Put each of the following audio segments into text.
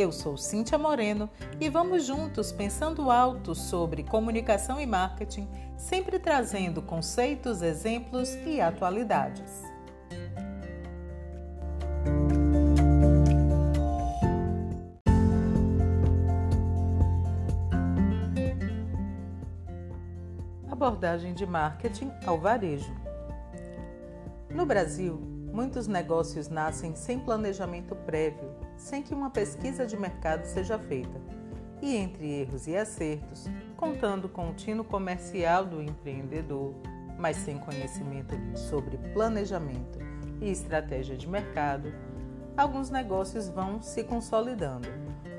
Eu sou Cíntia Moreno e vamos juntos pensando alto sobre comunicação e marketing, sempre trazendo conceitos, exemplos e atualidades. Abordagem de marketing ao varejo. No Brasil, muitos negócios nascem sem planejamento prévio sem que uma pesquisa de mercado seja feita. E entre erros e acertos, contando com o tino comercial do empreendedor, mas sem conhecimento sobre planejamento e estratégia de mercado, alguns negócios vão se consolidando.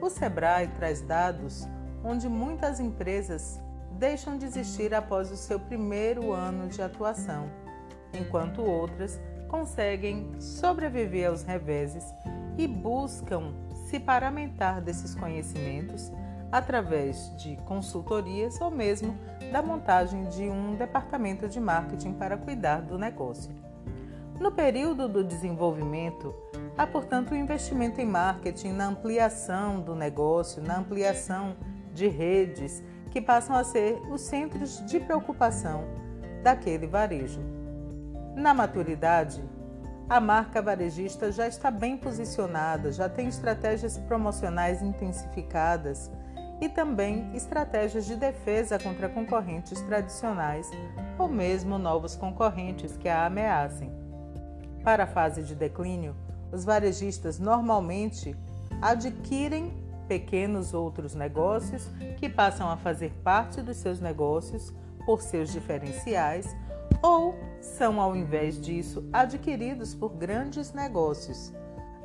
O Sebrae traz dados onde muitas empresas deixam de existir após o seu primeiro ano de atuação, enquanto outras conseguem sobreviver aos reveses e buscam se paramentar desses conhecimentos através de consultorias ou mesmo da montagem de um departamento de marketing para cuidar do negócio. No período do desenvolvimento, há, portanto, o um investimento em marketing na ampliação do negócio, na ampliação de redes que passam a ser os centros de preocupação daquele varejo. Na maturidade, a marca varejista já está bem posicionada, já tem estratégias promocionais intensificadas e também estratégias de defesa contra concorrentes tradicionais ou mesmo novos concorrentes que a ameacem. Para a fase de declínio, os varejistas normalmente adquirem pequenos outros negócios que passam a fazer parte dos seus negócios por seus diferenciais ou são, ao invés disso, adquiridos por grandes negócios.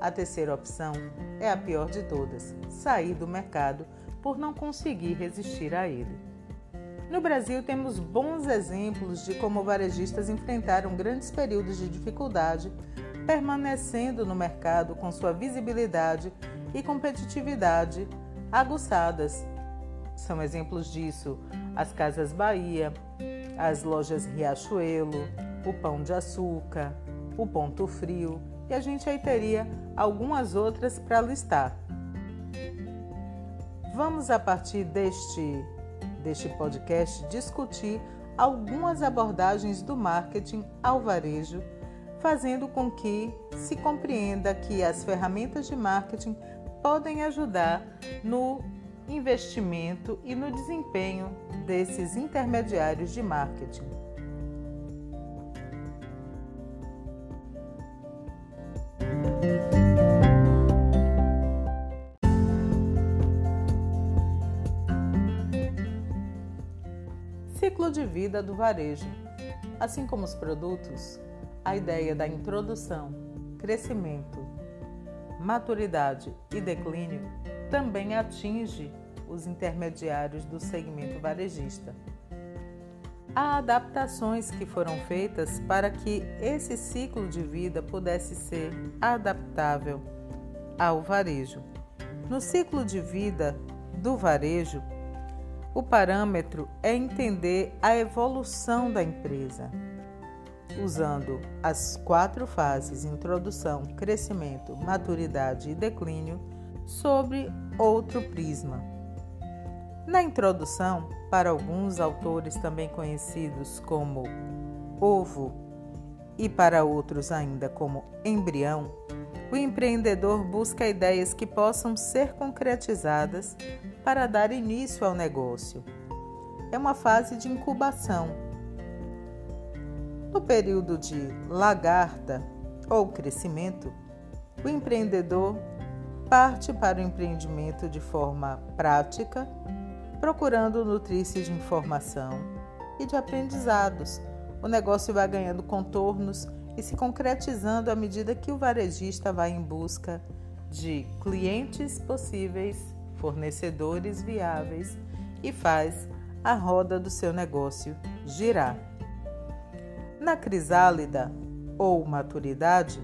A terceira opção é a pior de todas: sair do mercado por não conseguir resistir a ele. No Brasil, temos bons exemplos de como varejistas enfrentaram grandes períodos de dificuldade, permanecendo no mercado com sua visibilidade e competitividade aguçadas. São exemplos disso as Casas Bahia, as lojas Riachuelo, o Pão de Açúcar, o Ponto Frio e a gente aí teria algumas outras para listar. Vamos a partir deste deste podcast discutir algumas abordagens do marketing ao varejo, fazendo com que se compreenda que as ferramentas de marketing podem ajudar no investimento e no desempenho desses intermediários de marketing. Ciclo de vida do varejo. Assim como os produtos, a ideia da introdução, crescimento, maturidade e declínio também atinge os intermediários do segmento varejista. Há adaptações que foram feitas para que esse ciclo de vida pudesse ser adaptável ao varejo. No ciclo de vida do varejo, o parâmetro é entender a evolução da empresa, usando as quatro fases: introdução, crescimento, maturidade e declínio sobre outro prisma. Na introdução, para alguns autores também conhecidos como ovo e para outros ainda como embrião, o empreendedor busca ideias que possam ser concretizadas para dar início ao negócio. É uma fase de incubação. No período de lagarta ou crescimento, o empreendedor parte para o empreendimento de forma prática, procurando nutrir-se de informação e de aprendizados. O negócio vai ganhando contornos e se concretizando à medida que o varejista vai em busca de clientes possíveis, fornecedores viáveis e faz a roda do seu negócio girar. Na crisálida ou maturidade,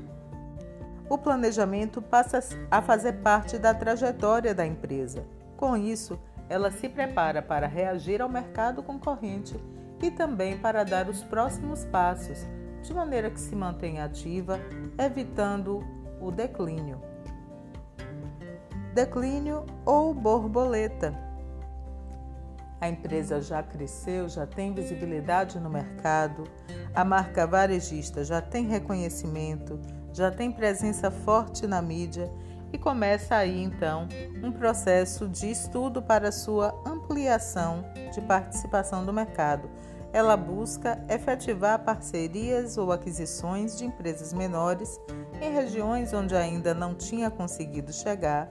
o planejamento passa a fazer parte da trajetória da empresa. Com isso, ela se prepara para reagir ao mercado concorrente e também para dar os próximos passos, de maneira que se mantenha ativa, evitando o declínio. Declínio ou borboleta. A empresa já cresceu, já tem visibilidade no mercado, a marca varejista já tem reconhecimento, já tem presença forte na mídia e começa aí então um processo de estudo para sua ampliação de participação do mercado. Ela busca efetivar parcerias ou aquisições de empresas menores em regiões onde ainda não tinha conseguido chegar,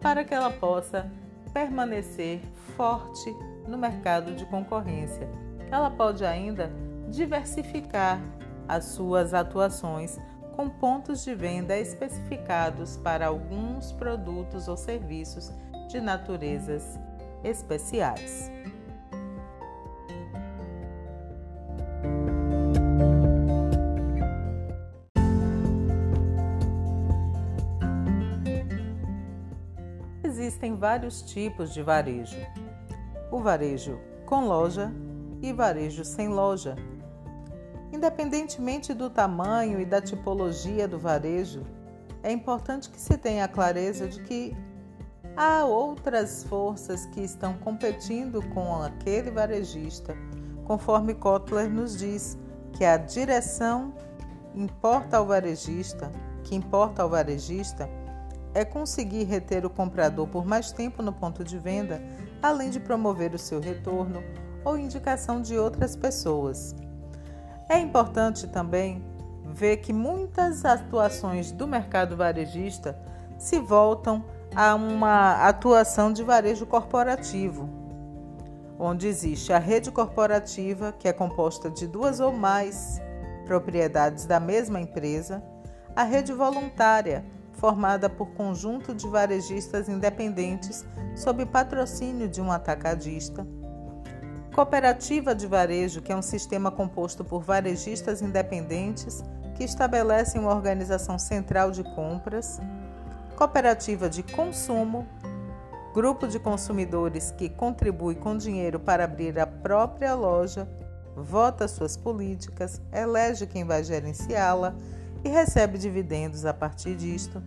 para que ela possa permanecer forte no mercado de concorrência. Ela pode ainda diversificar as suas atuações com pontos de venda especificados para alguns produtos ou serviços de naturezas especiais. Existem vários tipos de varejo. O varejo com loja e varejo sem loja Independentemente do tamanho e da tipologia do varejo, é importante que se tenha a clareza de que há outras forças que estão competindo com aquele varejista, conforme Kotler nos diz que a direção importa ao varejista, que importa ao varejista é conseguir reter o comprador por mais tempo no ponto de venda, além de promover o seu retorno ou indicação de outras pessoas. É importante também ver que muitas atuações do mercado varejista se voltam a uma atuação de varejo corporativo, onde existe a rede corporativa, que é composta de duas ou mais propriedades da mesma empresa, a rede voluntária, formada por conjunto de varejistas independentes sob patrocínio de um atacadista Cooperativa de varejo, que é um sistema composto por varejistas independentes que estabelecem uma organização central de compras. Cooperativa de consumo, grupo de consumidores que contribui com dinheiro para abrir a própria loja, vota suas políticas, elege quem vai gerenciá-la e recebe dividendos a partir disto.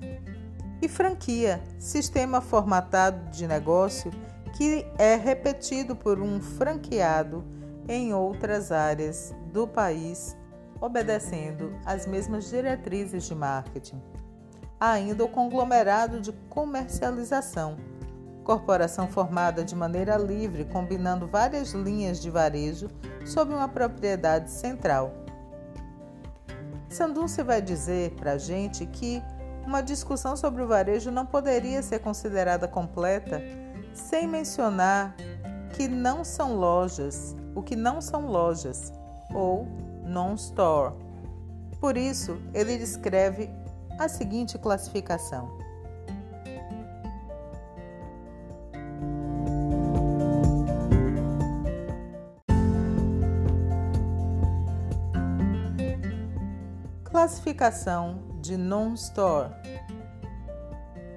E franquia, sistema formatado de negócio que é repetido por um franqueado em outras áreas do país, obedecendo às mesmas diretrizes de marketing. Há ainda o conglomerado de comercialização, corporação formada de maneira livre, combinando várias linhas de varejo sob uma propriedade central. Sandunce vai dizer para a gente que uma discussão sobre o varejo não poderia ser considerada completa sem mencionar que não são lojas, o que não são lojas ou non-store. Por isso, ele descreve a seguinte classificação: Classificação de non-store: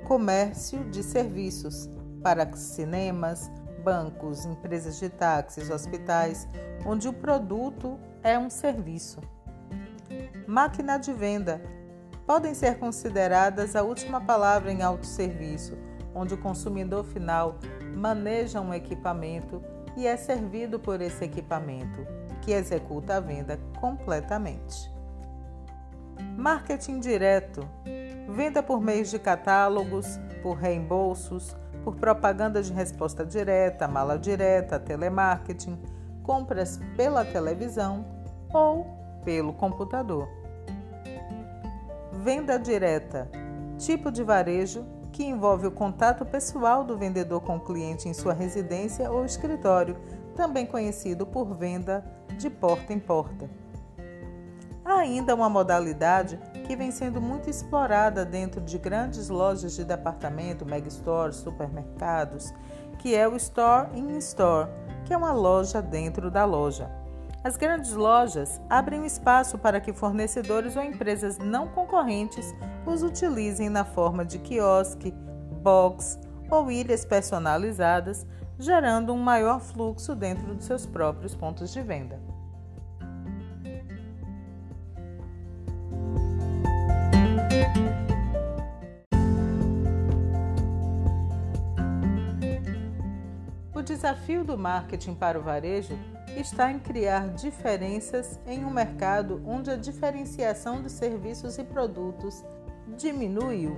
Comércio de serviços para cinemas, bancos, empresas de táxis, hospitais, onde o produto é um serviço. Máquina de venda podem ser consideradas a última palavra em autosserviço, onde o consumidor final maneja um equipamento e é servido por esse equipamento, que executa a venda completamente. Marketing direto venda por meio de catálogos, por reembolsos, por propaganda de resposta direta, mala direta, telemarketing, compras pela televisão ou pelo computador. Venda direta tipo de varejo que envolve o contato pessoal do vendedor com o cliente em sua residência ou escritório, também conhecido por venda de porta em porta. Há ainda uma modalidade que vem sendo muito explorada dentro de grandes lojas de departamento, megastores, supermercados, que é o Store in Store, que é uma loja dentro da loja. As grandes lojas abrem um espaço para que fornecedores ou empresas não concorrentes os utilizem na forma de quiosque, box ou ilhas personalizadas, gerando um maior fluxo dentro dos seus próprios pontos de venda. Desafio do marketing para o varejo está em criar diferenças em um mercado onde a diferenciação de serviços e produtos diminuiu.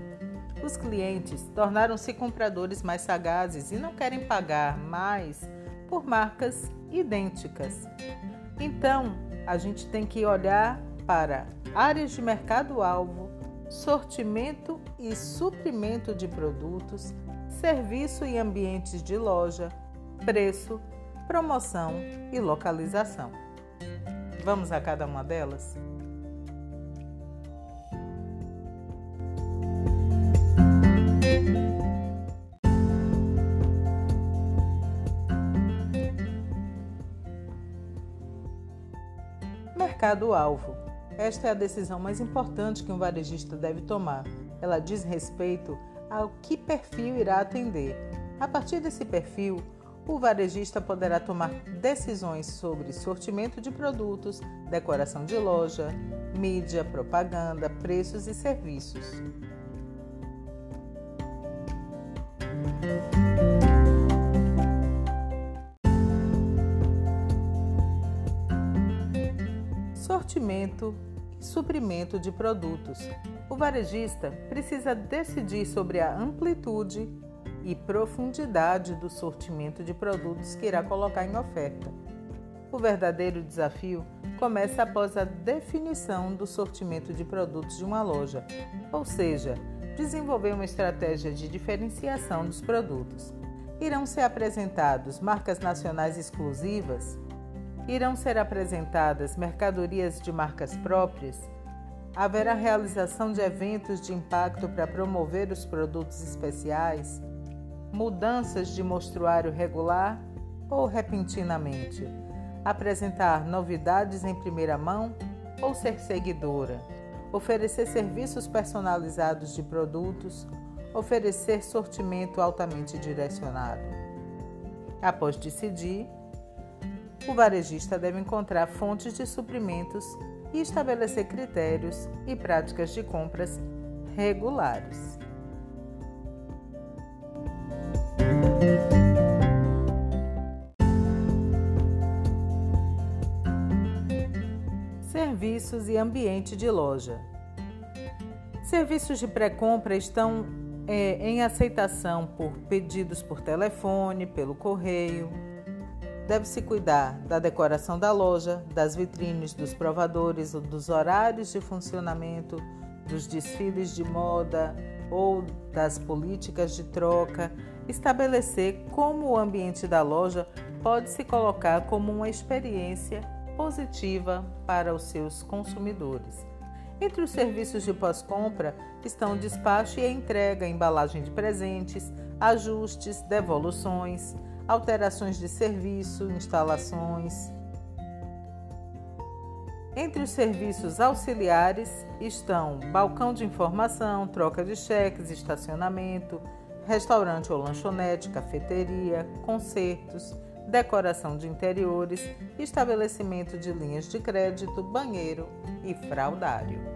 Os clientes tornaram-se compradores mais sagazes e não querem pagar mais por marcas idênticas. Então, a gente tem que olhar para áreas de mercado-alvo, sortimento e suprimento de produtos, serviço e ambientes de loja, preço, promoção e localização. Vamos a cada uma delas? Mercado-alvo. Esta é a decisão mais importante que um varejista deve tomar. Ela diz respeito ao que perfil irá atender. A partir desse perfil, o varejista poderá tomar decisões sobre sortimento de produtos, decoração de loja, mídia, propaganda, preços e serviços. Sortimento e suprimento de produtos. O varejista precisa decidir sobre a amplitude e profundidade do sortimento de produtos que irá colocar em oferta. O verdadeiro desafio começa após a definição do sortimento de produtos de uma loja, ou seja, desenvolver uma estratégia de diferenciação dos produtos. Irão ser apresentados marcas nacionais exclusivas? Irão ser apresentadas mercadorias de marcas próprias? Haverá realização de eventos de impacto para promover os produtos especiais? Mudanças de mostruário regular ou repentinamente, apresentar novidades em primeira mão ou ser seguidora, oferecer serviços personalizados de produtos, oferecer sortimento altamente direcionado. Após decidir, o varejista deve encontrar fontes de suprimentos e estabelecer critérios e práticas de compras regulares. Serviços e ambiente de loja. Serviços de pré-compra estão é, em aceitação por pedidos por telefone, pelo correio. Deve-se cuidar da decoração da loja, das vitrines, dos provadores, dos horários de funcionamento, dos desfiles de moda ou das políticas de troca estabelecer como o ambiente da loja pode se colocar como uma experiência positiva para os seus consumidores. Entre os serviços de pós-compra estão despacho e entrega, embalagem de presentes, ajustes, devoluções, alterações de serviço, instalações. Entre os serviços auxiliares estão balcão de informação, troca de cheques, estacionamento, restaurante ou lanchonete, cafeteria, concertos, decoração de interiores, estabelecimento de linhas de crédito, banheiro e fraudário.